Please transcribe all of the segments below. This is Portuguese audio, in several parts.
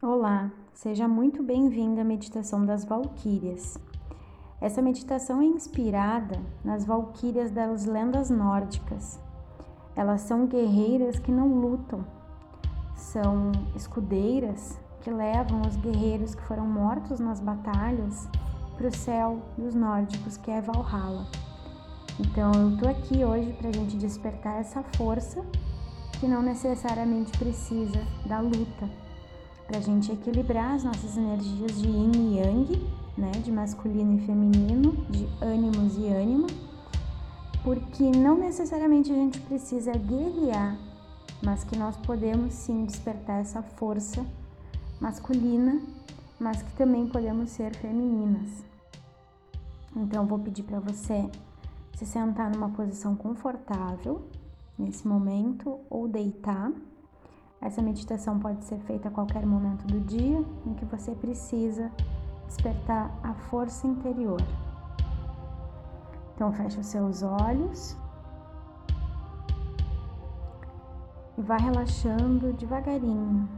Olá, seja muito bem-vindo à meditação das Valquírias. Essa meditação é inspirada nas Valquírias das lendas nórdicas. Elas são guerreiras que não lutam, são escudeiras que levam os guerreiros que foram mortos nas batalhas para o céu dos nórdicos, que é Valhalla. Então eu tô aqui hoje para a gente despertar essa força que não necessariamente precisa da luta para a gente equilibrar as nossas energias de yin e yang, né, de masculino e feminino, de ânimos e ânima, porque não necessariamente a gente precisa guerrear, mas que nós podemos sim despertar essa força masculina, mas que também podemos ser femininas. Então vou pedir para você se sentar numa posição confortável nesse momento ou deitar essa meditação pode ser feita a qualquer momento do dia em que você precisa despertar a força interior. Então, feche os seus olhos e vá relaxando devagarinho.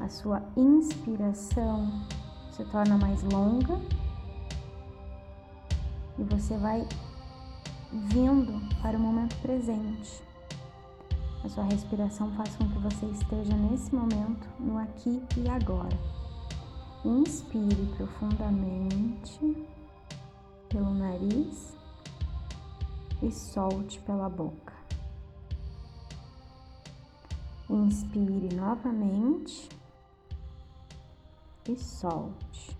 A sua inspiração se torna mais longa e você vai vindo para o momento presente. A sua respiração faz com que você esteja nesse momento, no aqui e agora. Inspire profundamente pelo nariz e solte pela boca. Inspire novamente e solte.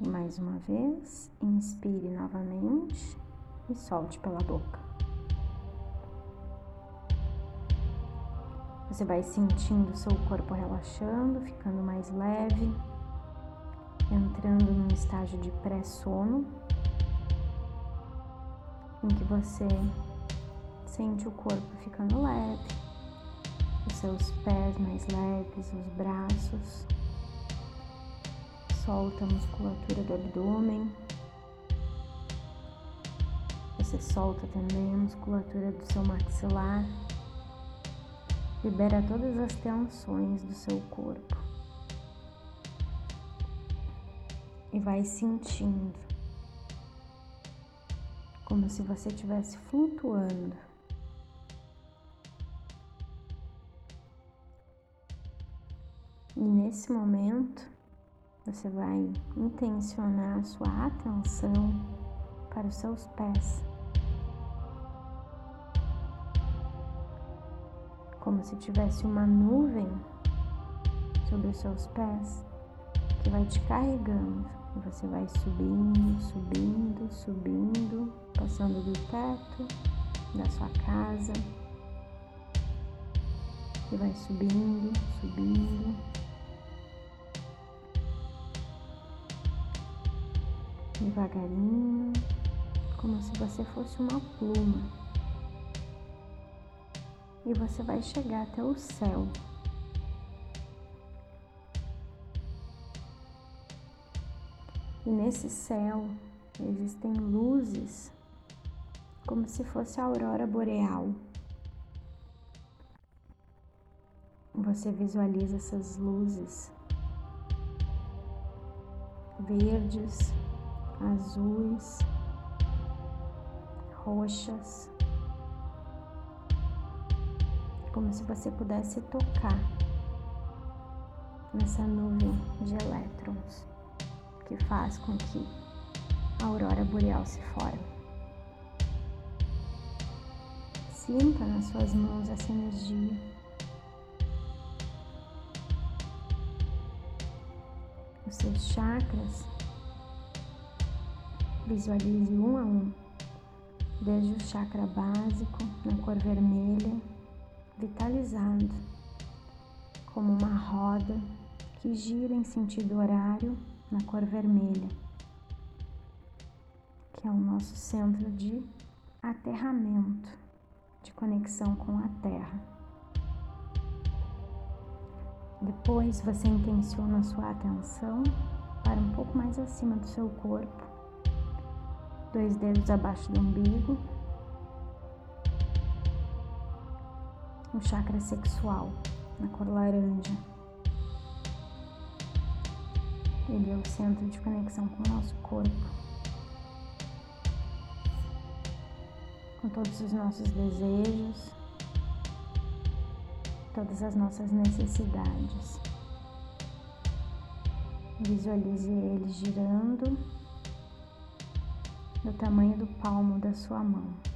E mais uma vez, inspire novamente e solte pela boca. Você vai sentindo seu corpo relaxando, ficando mais leve, entrando num estágio de pré-sono, em que você sente o corpo ficando leve, os seus pés mais leves, os braços, solta a musculatura do abdômen. Você solta também a musculatura do seu maxilar. Libera todas as tensões do seu corpo. E vai sentindo como se você estivesse flutuando. E nesse momento, você vai intencionar a sua atenção para os seus pés. Como se tivesse uma nuvem sobre os seus pés que vai te carregando. E você vai subindo, subindo, subindo, passando do teto da sua casa. E vai subindo, subindo. Devagarinho, como se você fosse uma pluma e você vai chegar até o céu. E nesse céu existem luzes como se fosse a aurora boreal. Você visualiza essas luzes verdes, azuis, roxas como se você pudesse tocar nessa nuvem de elétrons que faz com que a aurora boreal se forme. Sinta nas suas mãos essa energia. Os seus chakras, visualize um a um, desde o chakra básico na cor vermelha vitalizado, como uma roda que gira em sentido horário na cor vermelha, que é o nosso centro de aterramento, de conexão com a Terra. Depois você intenciona a sua atenção para um pouco mais acima do seu corpo, dois dedos abaixo do umbigo no chakra sexual, na cor laranja. Ele é o centro de conexão com o nosso corpo, com todos os nossos desejos, todas as nossas necessidades. Visualize ele girando do tamanho do palmo da sua mão.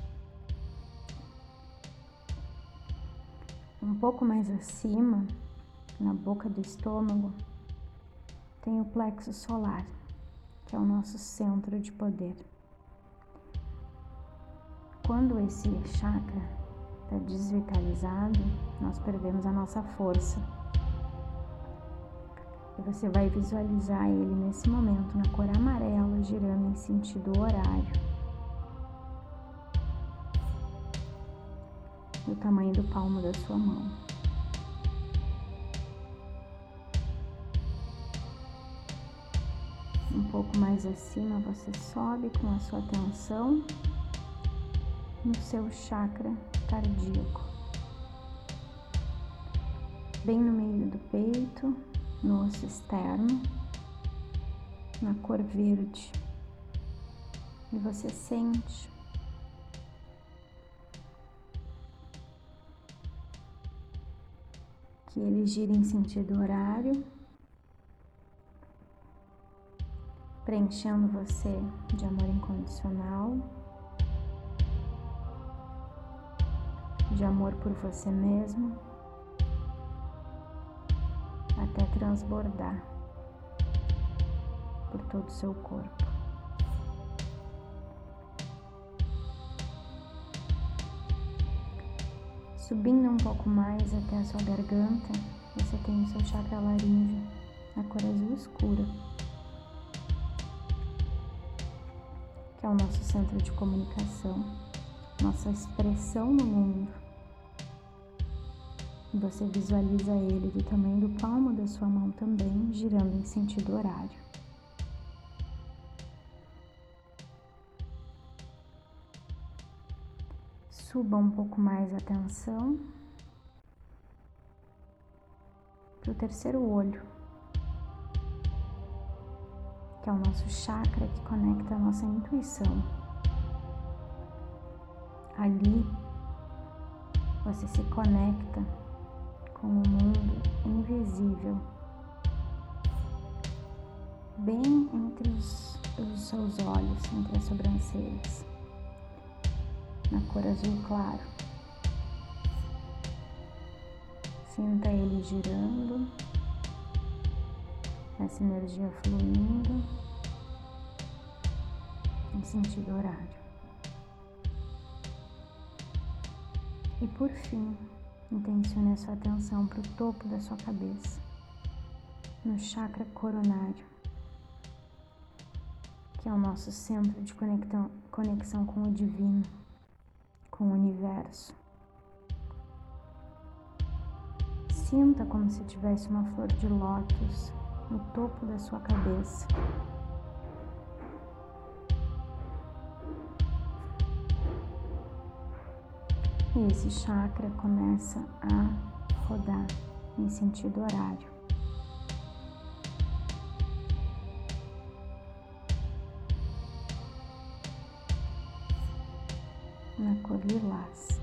Um pouco mais acima, na boca do estômago, tem o plexo solar, que é o nosso centro de poder. Quando esse chakra está desvitalizado, nós perdemos a nossa força. E você vai visualizar ele nesse momento na cor amarela, girando em sentido horário. Do tamanho do palmo da sua mão. Um pouco mais acima, você sobe com a sua atenção no seu chakra cardíaco. Bem no meio do peito, no osso externo, na cor verde. E você sente que ele gira em sentido horário, preenchendo você de amor incondicional, de amor por você mesmo até transbordar por todo o seu corpo. Subindo um pouco mais até a sua garganta, você tem o seu chakra laríngeo, a cor azul escura, que é o nosso centro de comunicação, nossa expressão no mundo. Você visualiza ele do tamanho do palmo da sua mão também, girando em sentido horário. Suba um pouco mais a atenção para o terceiro olho, que é o nosso chakra que conecta a nossa intuição. Ali você se conecta com o mundo invisível, bem entre os, os seus olhos, entre as sobrancelhas, na cor azul claro. Sinta ele girando, essa energia fluindo em sentido horário. E por fim, Intencione a sua atenção para o topo da sua cabeça, no chakra coronário, que é o nosso centro de conexão, conexão com o divino, com o universo. Sinta como se tivesse uma flor de lótus no topo da sua cabeça. E esse chakra começa a rodar em sentido horário. Na cor lilás.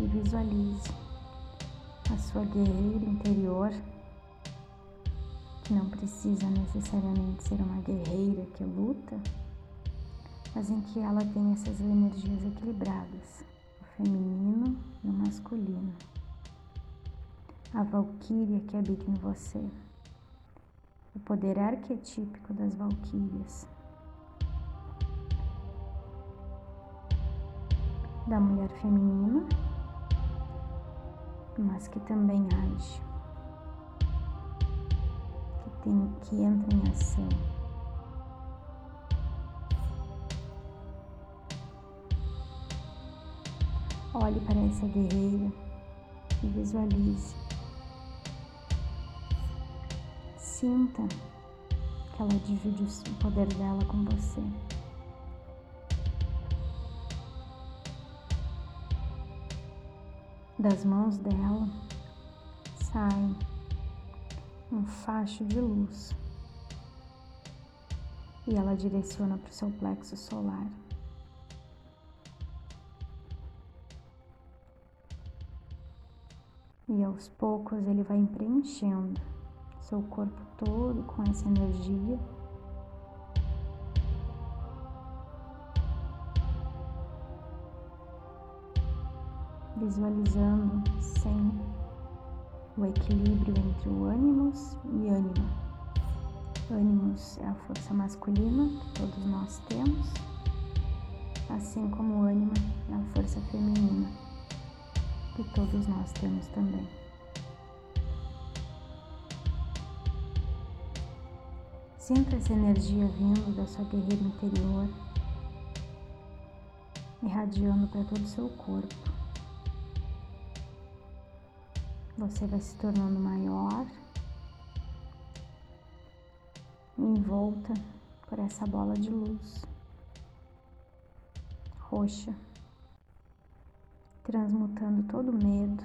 E visualize a sua guerreira interior, que não precisa necessariamente ser uma guerreira que luta mas em que ela tem essas energias equilibradas, o feminino e o masculino. A valquíria que habita em você, o poder arquetípico das valquírias, da mulher feminina, mas que também age, que, tem, que entra em ação. Olhe para essa guerreira e visualize. Sinta que ela divide o poder dela com você. Das mãos dela sai um facho de luz e ela direciona para o seu plexo solar. E aos poucos ele vai preenchendo seu corpo todo com essa energia. Visualizando sempre o equilíbrio entre o ânimos e ânima. Ânimos é a força masculina que todos nós temos, assim como o ânima é a força feminina que todos nós temos também. Sinta essa energia vindo da sua guerreira interior, irradiando para todo o seu corpo. Você vai se tornando maior, envolta por essa bola de luz roxa transmutando todo medo,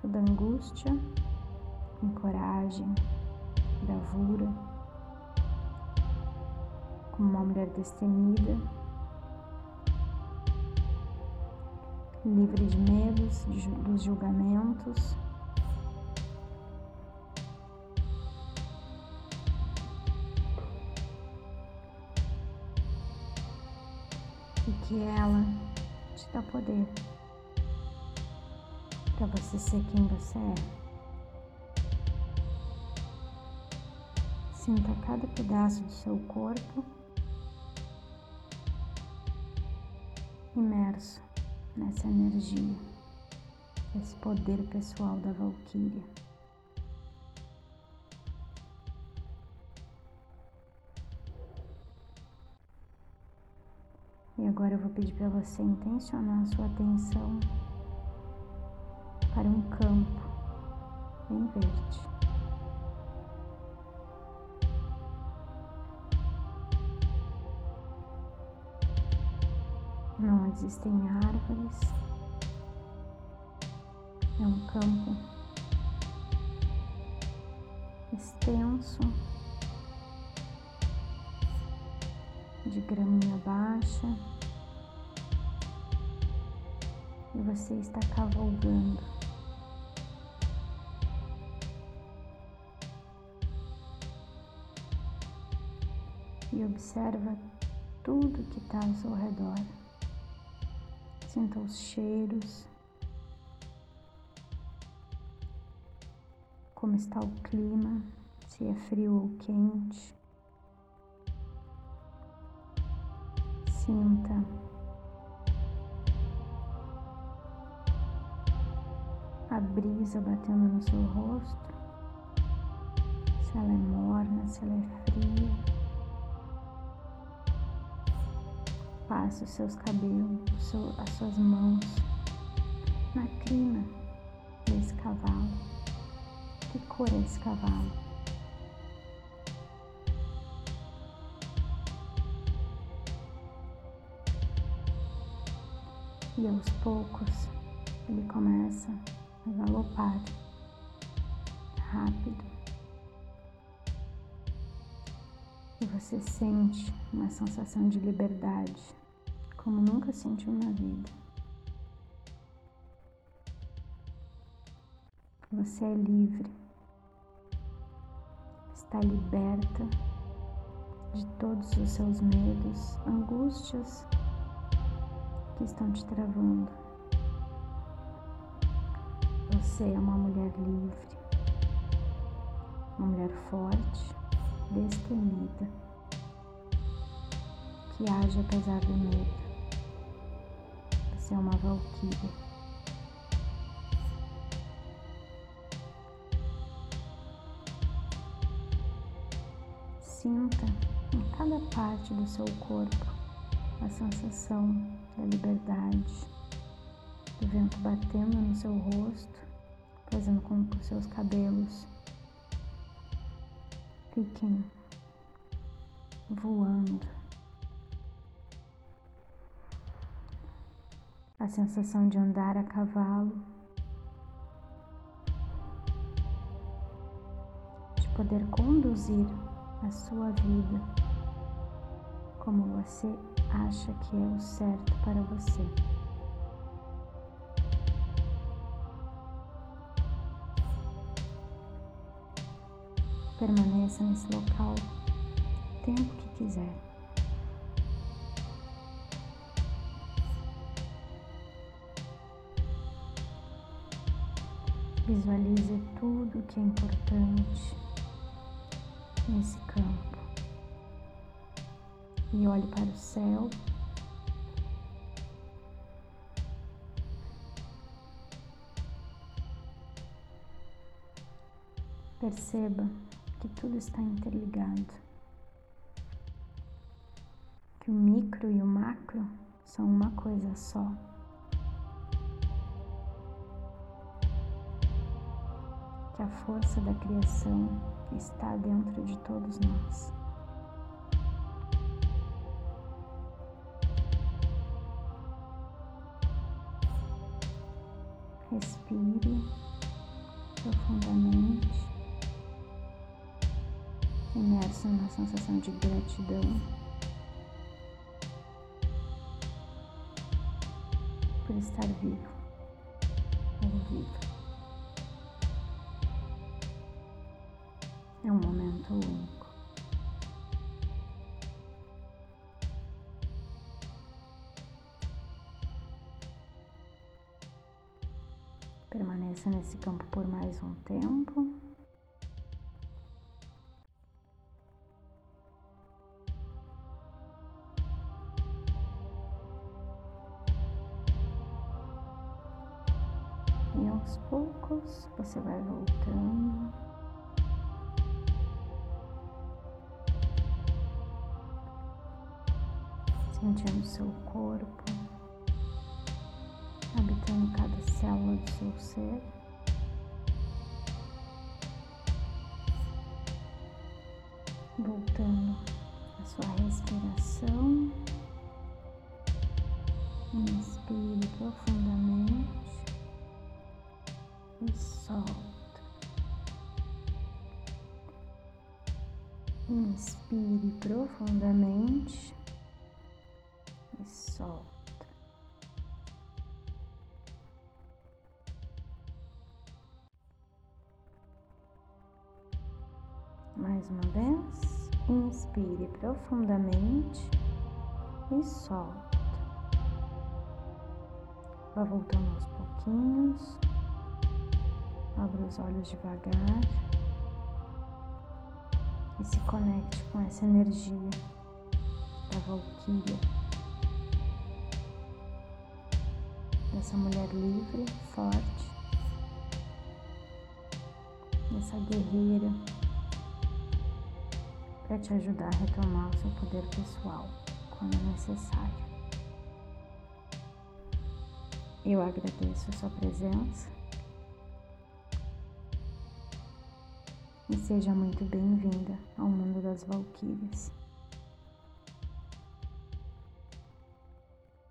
toda angústia em coragem, bravura, como uma mulher destemida, livre de medos, de, dos julgamentos. E que ela te dá poder para você ser quem você é. Sinta cada pedaço do seu corpo imerso nessa energia, esse poder pessoal da Valquíria. Agora eu vou pedir para você intencionar a sua atenção para um campo em verde. Não existem árvores, é um campo extenso de graminha baixa e você está cavalgando e observa tudo que está ao seu redor. Sinta os cheiros, como está o clima, se é frio ou quente. Sinta brisa batendo no seu rosto, se ela é morna, se ela é fria. Passe os seus cabelos, as suas mãos na crina desse cavalo. Que cor é esse cavalo? E aos poucos ele começa galopar rápido. E você sente uma sensação de liberdade como nunca sentiu na vida. Você é livre, está liberta de todos os seus medos, angústias que estão te travando. Você é uma mulher livre, uma mulher forte, destemida, que age apesar do medo você é uma valquíria. Sinta em cada parte do seu corpo a sensação da liberdade, do vento batendo no seu rosto, fazendo com que os seus cabelos fiquem voando. A sensação de andar a cavalo, de poder conduzir a sua vida como você acha que é o certo para você. Permaneça nesse local o tempo que quiser. Visualize tudo que é importante nesse campo e olhe para o céu. Perceba que tudo está interligado, que o micro e o macro são uma coisa só. Que a força da criação está dentro de todos nós. Respire profundamente imerso numa sensação de gratidão por estar vivo. É um momento único. Permaneça nesse campo por mais um tempo. E aos poucos você vai voltando. Sentindo seu corpo, habitando cada célula do seu ser. Voltando a sua respiração. Inspire profundamente solta. Inspire profundamente e solta. Mais uma vez, inspire profundamente e solta. Vá voltando aos pouquinhos. Abra os olhos devagar e se conecte com essa energia da Valkyria, dessa mulher livre, forte, dessa guerreira para te ajudar a retomar o seu poder pessoal quando necessário. Eu agradeço a sua presença e seja muito bem-vinda ao mundo das Valquírias.